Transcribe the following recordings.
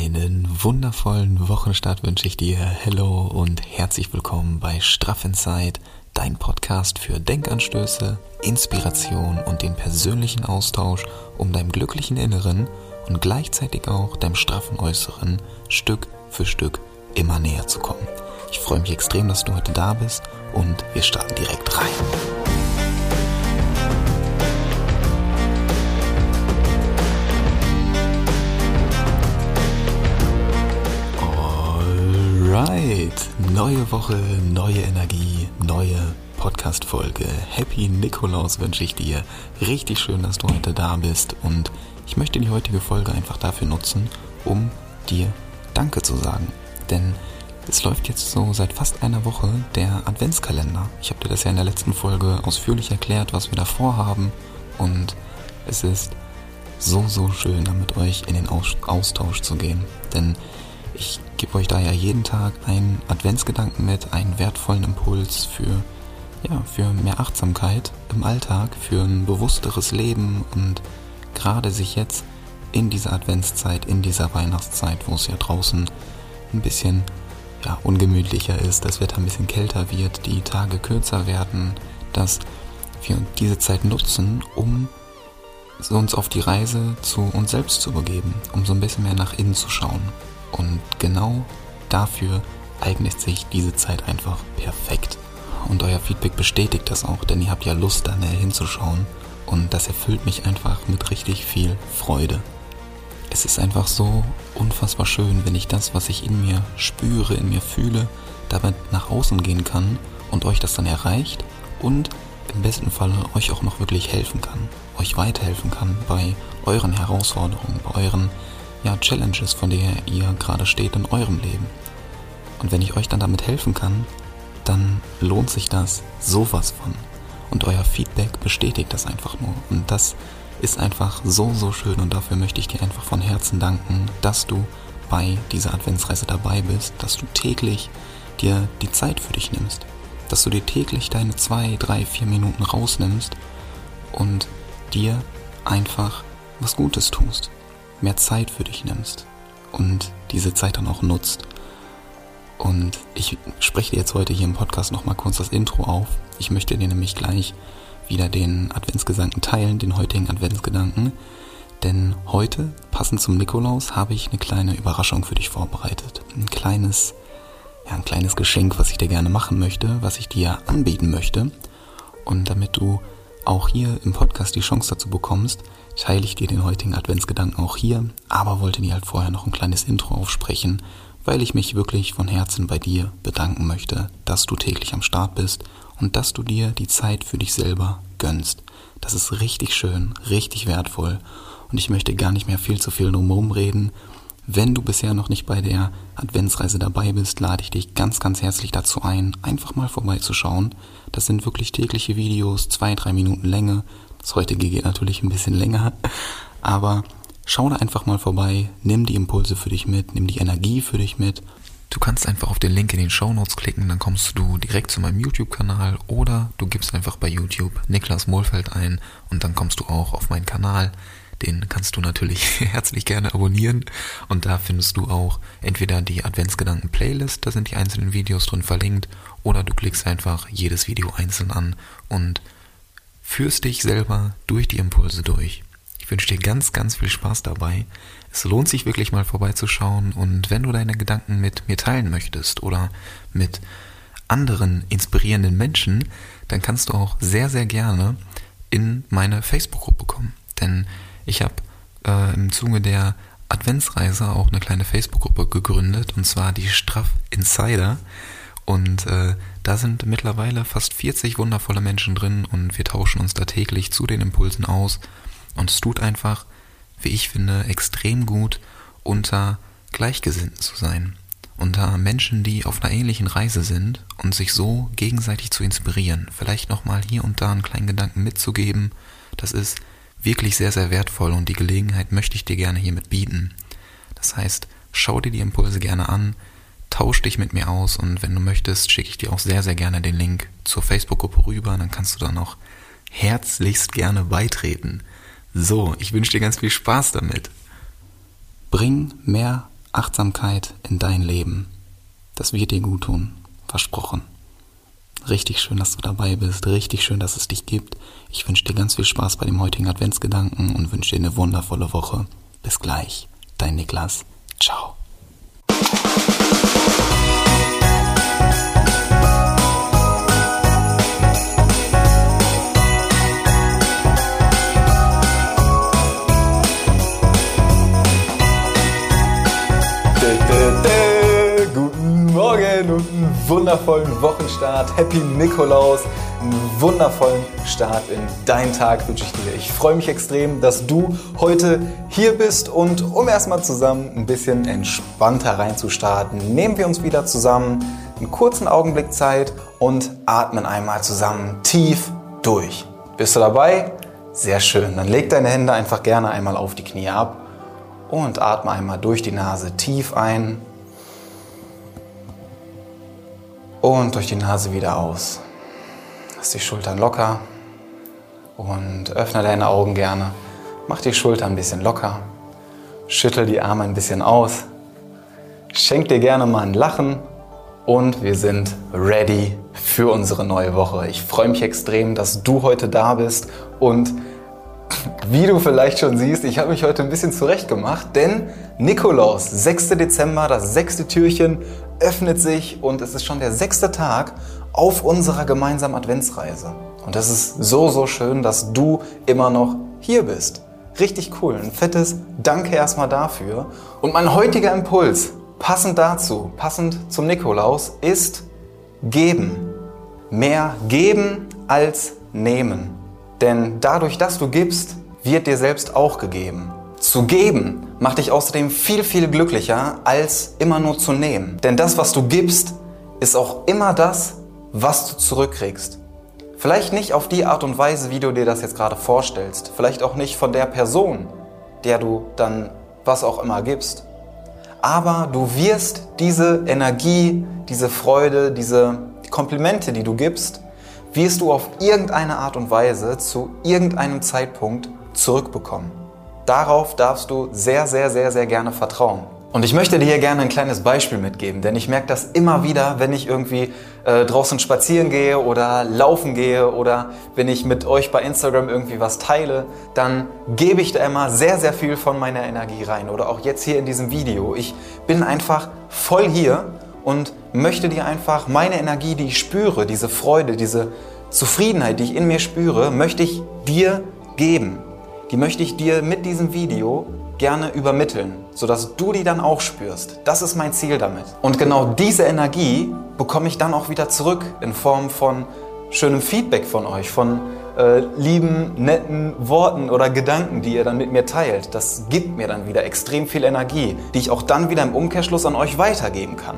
Einen wundervollen Wochenstart wünsche ich dir. Hello und herzlich willkommen bei Straff Inside, dein Podcast für Denkanstöße, Inspiration und den persönlichen Austausch, um deinem glücklichen Inneren und gleichzeitig auch deinem straffen Äußeren Stück für Stück immer näher zu kommen. Ich freue mich extrem, dass du heute da bist und wir starten direkt rein. Neue Woche, neue Energie, neue Podcast-Folge. Happy Nikolaus wünsche ich dir. Richtig schön, dass du heute da bist und ich möchte die heutige Folge einfach dafür nutzen, um dir Danke zu sagen. Denn es läuft jetzt so seit fast einer Woche der Adventskalender. Ich habe dir das ja in der letzten Folge ausführlich erklärt, was wir da vorhaben und es ist so, so schön, da mit euch in den Austausch zu gehen. Denn ich gebe euch da ja jeden Tag einen Adventsgedanken mit, einen wertvollen Impuls für, ja, für mehr Achtsamkeit im Alltag, für ein bewussteres Leben und gerade sich jetzt in dieser Adventszeit, in dieser Weihnachtszeit, wo es ja draußen ein bisschen ja, ungemütlicher ist, das Wetter ein bisschen kälter wird, die Tage kürzer werden, dass wir diese Zeit nutzen, um uns auf die Reise zu uns selbst zu begeben, um so ein bisschen mehr nach innen zu schauen. Und genau dafür eignet sich diese Zeit einfach perfekt. Und euer Feedback bestätigt das auch, denn ihr habt ja Lust, da näher hinzuschauen. Und das erfüllt mich einfach mit richtig viel Freude. Es ist einfach so unfassbar schön, wenn ich das, was ich in mir spüre, in mir fühle, damit nach außen gehen kann und euch das dann erreicht und im besten Falle euch auch noch wirklich helfen kann, euch weiterhelfen kann bei euren Herausforderungen, bei euren ja, Challenges, von der ihr gerade steht in eurem Leben. Und wenn ich euch dann damit helfen kann, dann lohnt sich das sowas von. Und euer Feedback bestätigt das einfach nur. Und das ist einfach so, so schön. Und dafür möchte ich dir einfach von Herzen danken, dass du bei dieser Adventsreise dabei bist, dass du täglich dir die Zeit für dich nimmst. Dass du dir täglich deine zwei, drei, vier Minuten rausnimmst und dir einfach was Gutes tust mehr Zeit für dich nimmst und diese Zeit dann auch nutzt. Und ich spreche dir jetzt heute hier im Podcast nochmal kurz das Intro auf. Ich möchte dir nämlich gleich wieder den Adventsgedanken teilen, den heutigen Adventsgedanken. Denn heute, passend zum Nikolaus, habe ich eine kleine Überraschung für dich vorbereitet. Ein kleines, ja, ein kleines Geschenk, was ich dir gerne machen möchte, was ich dir anbieten möchte. Und damit du auch hier im Podcast die Chance dazu bekommst, teile ich dir den heutigen Adventsgedanken auch hier, aber wollte dir halt vorher noch ein kleines Intro aufsprechen, weil ich mich wirklich von Herzen bei dir bedanken möchte, dass du täglich am Start bist und dass du dir die Zeit für dich selber gönnst. Das ist richtig schön, richtig wertvoll und ich möchte gar nicht mehr viel zu viel drumherum reden. Wenn du bisher noch nicht bei der Adventsreise dabei bist, lade ich dich ganz, ganz herzlich dazu ein, einfach mal vorbeizuschauen. Das sind wirklich tägliche Videos, zwei, drei Minuten Länge. Das heutige geht natürlich ein bisschen länger, aber schau da einfach mal vorbei, nimm die Impulse für dich mit, nimm die Energie für dich mit. Du kannst einfach auf den Link in den Show Notes klicken, dann kommst du direkt zu meinem YouTube-Kanal oder du gibst einfach bei YouTube Niklas Mohlfeld ein und dann kommst du auch auf meinen Kanal. Den kannst du natürlich herzlich gerne abonnieren. Und da findest du auch entweder die Adventsgedanken-Playlist, da sind die einzelnen Videos drin verlinkt, oder du klickst einfach jedes Video einzeln an und führst dich selber durch die Impulse durch. Ich wünsche dir ganz, ganz viel Spaß dabei. Es lohnt sich wirklich mal vorbeizuschauen und wenn du deine Gedanken mit mir teilen möchtest oder mit anderen inspirierenden Menschen, dann kannst du auch sehr, sehr gerne in meine Facebook-Gruppe kommen. Denn ich habe äh, im Zuge der Adventsreise auch eine kleine Facebook-Gruppe gegründet, und zwar die Straff Insider. Und äh, da sind mittlerweile fast 40 wundervolle Menschen drin und wir tauschen uns da täglich zu den Impulsen aus. Und es tut einfach, wie ich finde, extrem gut, unter Gleichgesinnten zu sein. Unter Menschen, die auf einer ähnlichen Reise sind und sich so gegenseitig zu inspirieren. Vielleicht nochmal hier und da einen kleinen Gedanken mitzugeben. Das ist wirklich sehr, sehr wertvoll und die Gelegenheit möchte ich dir gerne hiermit bieten. Das heißt, schau dir die Impulse gerne an, tausch dich mit mir aus und wenn du möchtest, schicke ich dir auch sehr, sehr gerne den Link zur Facebook-Gruppe rüber, dann kannst du da noch herzlichst gerne beitreten. So, ich wünsche dir ganz viel Spaß damit. Bring mehr Achtsamkeit in dein Leben. Das wird dir gut tun. Versprochen. Richtig schön, dass du dabei bist. Richtig schön, dass es dich gibt. Ich wünsche dir ganz viel Spaß bei dem heutigen Adventsgedanken und wünsche dir eine wundervolle Woche. Bis gleich. Dein Niklas. Morgen und einen wundervollen Wochenstart. Happy Nikolaus. Einen wundervollen Start in deinen Tag wünsche ich dir. Ich freue mich extrem, dass du heute hier bist und um erstmal zusammen ein bisschen entspannter reinzustarten, nehmen wir uns wieder zusammen einen kurzen Augenblick Zeit und atmen einmal zusammen tief durch. Bist du dabei? Sehr schön. Dann leg deine Hände einfach gerne einmal auf die Knie ab und atme einmal durch die Nase tief ein Und durch die Nase wieder aus. Lass die Schultern locker und öffne deine Augen gerne. Mach die Schultern ein bisschen locker. Schüttel die Arme ein bisschen aus. Schenk dir gerne mal ein Lachen und wir sind ready für unsere neue Woche. Ich freue mich extrem, dass du heute da bist und wie du vielleicht schon siehst, ich habe mich heute ein bisschen zurecht gemacht, denn Nikolaus, 6. Dezember, das sechste Türchen öffnet sich und es ist schon der sechste Tag auf unserer gemeinsamen Adventsreise. Und das ist so, so schön, dass du immer noch hier bist. Richtig cool. Ein fettes Danke erstmal dafür. Und mein heutiger Impuls, passend dazu, passend zum Nikolaus, ist geben. Mehr geben als nehmen. Denn dadurch, dass du gibst, wird dir selbst auch gegeben. Zu geben macht dich außerdem viel, viel glücklicher, als immer nur zu nehmen. Denn das, was du gibst, ist auch immer das, was du zurückkriegst. Vielleicht nicht auf die Art und Weise, wie du dir das jetzt gerade vorstellst. Vielleicht auch nicht von der Person, der du dann was auch immer gibst. Aber du wirst diese Energie, diese Freude, diese Komplimente, die du gibst, wirst du auf irgendeine Art und Weise zu irgendeinem Zeitpunkt zurückbekommen. Darauf darfst du sehr, sehr, sehr, sehr gerne vertrauen. Und ich möchte dir hier gerne ein kleines Beispiel mitgeben, denn ich merke das immer wieder, wenn ich irgendwie äh, draußen spazieren gehe oder laufen gehe oder wenn ich mit euch bei Instagram irgendwie was teile, dann gebe ich da immer sehr, sehr viel von meiner Energie rein. Oder auch jetzt hier in diesem Video. Ich bin einfach voll hier und möchte dir einfach meine Energie, die ich spüre, diese Freude, diese Zufriedenheit, die ich in mir spüre, möchte ich dir geben die möchte ich dir mit diesem Video gerne übermitteln, sodass du die dann auch spürst. Das ist mein Ziel damit. Und genau diese Energie bekomme ich dann auch wieder zurück in Form von schönem Feedback von euch, von äh, lieben, netten Worten oder Gedanken, die ihr dann mit mir teilt. Das gibt mir dann wieder extrem viel Energie, die ich auch dann wieder im Umkehrschluss an euch weitergeben kann.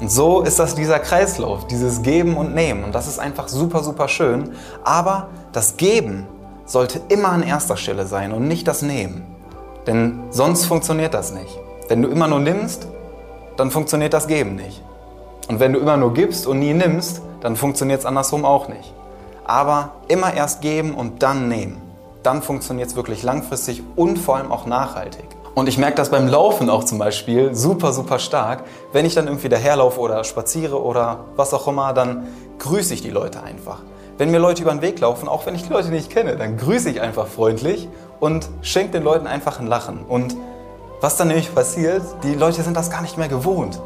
Und so ist das dieser Kreislauf, dieses Geben und Nehmen. Und das ist einfach super, super schön. Aber das Geben sollte immer an erster Stelle sein und nicht das Nehmen. Denn sonst funktioniert das nicht. Wenn du immer nur nimmst, dann funktioniert das Geben nicht. Und wenn du immer nur gibst und nie nimmst, dann funktioniert es andersrum auch nicht. Aber immer erst geben und dann nehmen. Dann funktioniert es wirklich langfristig und vor allem auch nachhaltig. Und ich merke das beim Laufen auch zum Beispiel super, super stark. Wenn ich dann irgendwie daherlaufe oder spaziere oder was auch immer, dann grüße ich die Leute einfach. Wenn mir Leute über den Weg laufen, auch wenn ich die Leute nicht kenne, dann grüße ich einfach freundlich und schenke den Leuten einfach ein Lachen. Und was dann nämlich passiert, die Leute sind das gar nicht mehr gewohnt.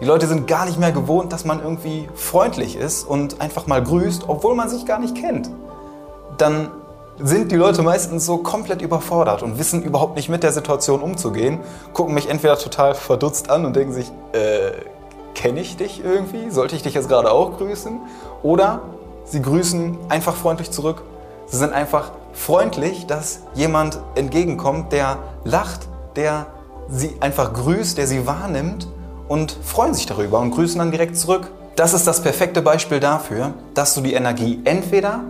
Die Leute sind gar nicht mehr gewohnt, dass man irgendwie freundlich ist und einfach mal grüßt, obwohl man sich gar nicht kennt. Dann sind die Leute meistens so komplett überfordert und wissen überhaupt nicht mit der Situation umzugehen, gucken mich entweder total verdutzt an und denken sich, äh, kenne ich dich irgendwie? Sollte ich dich jetzt gerade auch grüßen? Oder Sie grüßen einfach freundlich zurück. Sie sind einfach freundlich, dass jemand entgegenkommt, der lacht, der sie einfach grüßt, der sie wahrnimmt und freuen sich darüber und grüßen dann direkt zurück. Das ist das perfekte Beispiel dafür, dass du die Energie entweder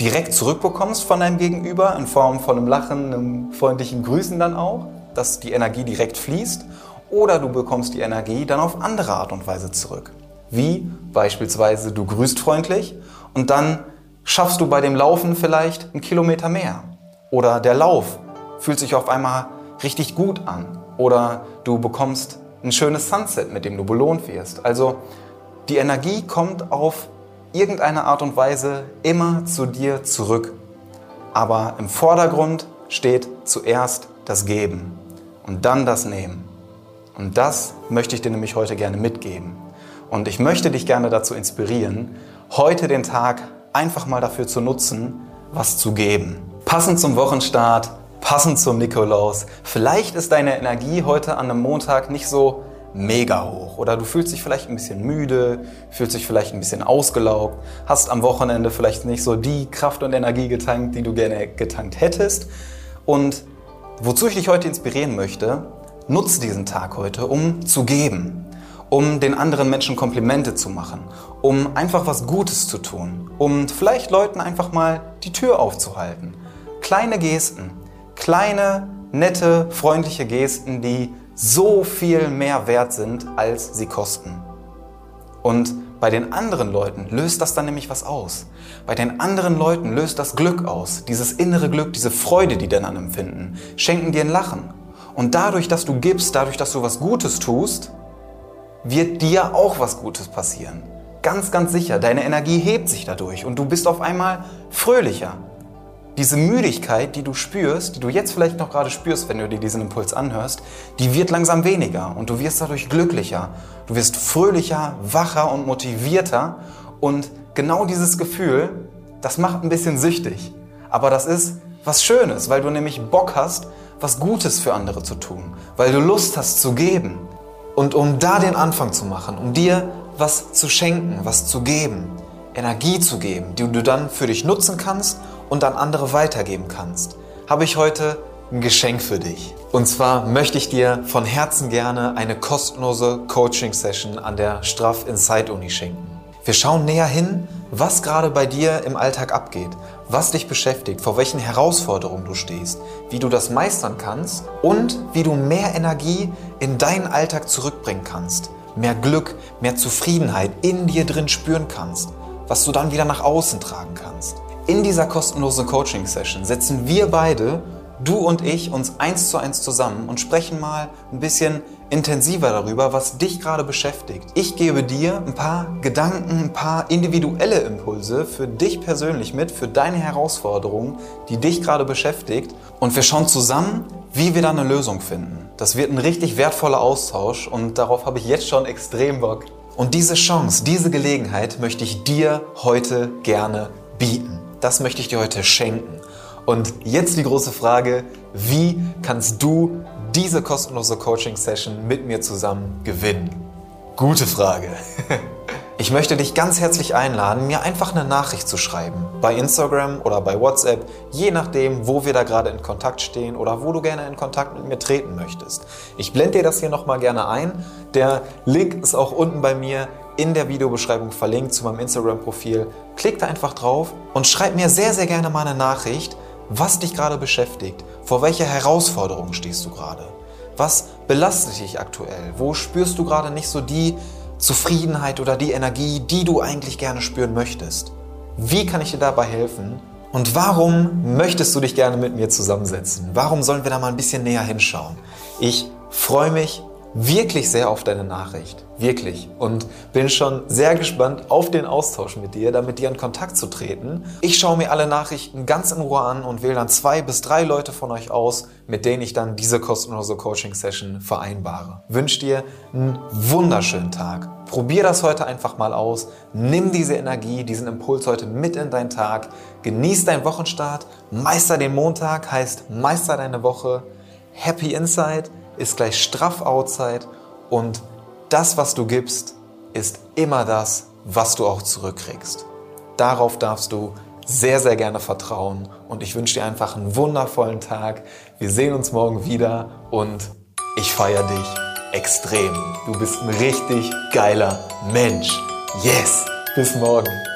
direkt zurückbekommst von deinem Gegenüber in Form von einem Lachen, einem freundlichen Grüßen dann auch, dass die Energie direkt fließt, oder du bekommst die Energie dann auf andere Art und Weise zurück. Wie beispielsweise du grüßt freundlich und dann schaffst du bei dem Laufen vielleicht einen Kilometer mehr. Oder der Lauf fühlt sich auf einmal richtig gut an. Oder du bekommst ein schönes Sunset, mit dem du belohnt wirst. Also die Energie kommt auf irgendeine Art und Weise immer zu dir zurück. Aber im Vordergrund steht zuerst das Geben und dann das Nehmen. Und das möchte ich dir nämlich heute gerne mitgeben. Und ich möchte dich gerne dazu inspirieren, heute den Tag einfach mal dafür zu nutzen, was zu geben. Passend zum Wochenstart, passend zum Nikolaus. Vielleicht ist deine Energie heute an einem Montag nicht so mega hoch oder du fühlst dich vielleicht ein bisschen müde, fühlst dich vielleicht ein bisschen ausgelaugt, hast am Wochenende vielleicht nicht so die Kraft und Energie getankt, die du gerne getankt hättest. Und wozu ich dich heute inspirieren möchte, nutze diesen Tag heute, um zu geben, um den anderen Menschen Komplimente zu machen, um einfach was Gutes zu tun, um vielleicht Leuten einfach mal die Tür aufzuhalten. Kleine Gesten, kleine, nette, freundliche Gesten, die so viel mehr wert sind, als sie kosten. Und bei den anderen Leuten löst das dann nämlich was aus. Bei den anderen Leuten löst das Glück aus, dieses innere Glück, diese Freude, die dann an empfinden, schenken dir ein Lachen. Und dadurch, dass du gibst, dadurch, dass du was Gutes tust, wird dir auch was Gutes passieren. Ganz, ganz sicher. Deine Energie hebt sich dadurch und du bist auf einmal fröhlicher. Diese Müdigkeit, die du spürst, die du jetzt vielleicht noch gerade spürst, wenn du dir diesen Impuls anhörst, die wird langsam weniger und du wirst dadurch glücklicher. Du wirst fröhlicher, wacher und motivierter und genau dieses Gefühl, das macht ein bisschen süchtig. Aber das ist was Schönes, weil du nämlich Bock hast, was Gutes für andere zu tun, weil du Lust hast zu geben. Und um da den Anfang zu machen, um dir was zu schenken, was zu geben, Energie zu geben, die du dann für dich nutzen kannst und an andere weitergeben kannst, habe ich heute ein Geschenk für dich. Und zwar möchte ich dir von Herzen gerne eine kostenlose Coaching-Session an der Straff Inside Uni schenken. Wir schauen näher hin, was gerade bei dir im Alltag abgeht, was dich beschäftigt, vor welchen Herausforderungen du stehst, wie du das meistern kannst und wie du mehr Energie in deinen Alltag zurückbringen kannst, mehr Glück, mehr Zufriedenheit in dir drin spüren kannst, was du dann wieder nach außen tragen kannst. In dieser kostenlosen Coaching-Session setzen wir beide du und ich uns eins zu eins zusammen und sprechen mal ein bisschen intensiver darüber, was dich gerade beschäftigt. Ich gebe dir ein paar Gedanken, ein paar individuelle Impulse für dich persönlich mit, für deine Herausforderungen, die dich gerade beschäftigt. Und wir schauen zusammen, wie wir da eine Lösung finden. Das wird ein richtig wertvoller Austausch und darauf habe ich jetzt schon extrem Bock. Und diese Chance, diese Gelegenheit möchte ich dir heute gerne bieten. Das möchte ich dir heute schenken. Und jetzt die große Frage, wie kannst du diese kostenlose Coaching-Session mit mir zusammen gewinnen? Gute Frage. Ich möchte dich ganz herzlich einladen, mir einfach eine Nachricht zu schreiben. Bei Instagram oder bei WhatsApp, je nachdem, wo wir da gerade in Kontakt stehen oder wo du gerne in Kontakt mit mir treten möchtest. Ich blende dir das hier nochmal gerne ein. Der Link ist auch unten bei mir in der Videobeschreibung verlinkt zu meinem Instagram-Profil. Klick da einfach drauf und schreib mir sehr, sehr gerne mal eine Nachricht, was dich gerade beschäftigt, vor welcher Herausforderung stehst du gerade, was belastet dich aktuell, wo spürst du gerade nicht so die Zufriedenheit oder die Energie, die du eigentlich gerne spüren möchtest. Wie kann ich dir dabei helfen? Und warum möchtest du dich gerne mit mir zusammensetzen? Warum sollen wir da mal ein bisschen näher hinschauen? Ich freue mich wirklich sehr auf deine Nachricht. Wirklich. Und bin schon sehr gespannt auf den Austausch mit dir, da mit dir in Kontakt zu treten. Ich schaue mir alle Nachrichten ganz in Ruhe an und wähle dann zwei bis drei Leute von euch aus, mit denen ich dann diese kostenlose Coaching-Session vereinbare. Wünsche dir einen wunderschönen Tag. Probier das heute einfach mal aus. Nimm diese Energie, diesen Impuls heute mit in deinen Tag. Genieß deinen Wochenstart. Meister den Montag heißt Meister deine Woche. Happy Inside ist gleich straff Outside und das, was du gibst, ist immer das, was du auch zurückkriegst. Darauf darfst du sehr, sehr gerne vertrauen und ich wünsche dir einfach einen wundervollen Tag. Wir sehen uns morgen wieder und ich feiere dich extrem. Du bist ein richtig geiler Mensch. Yes! Bis morgen.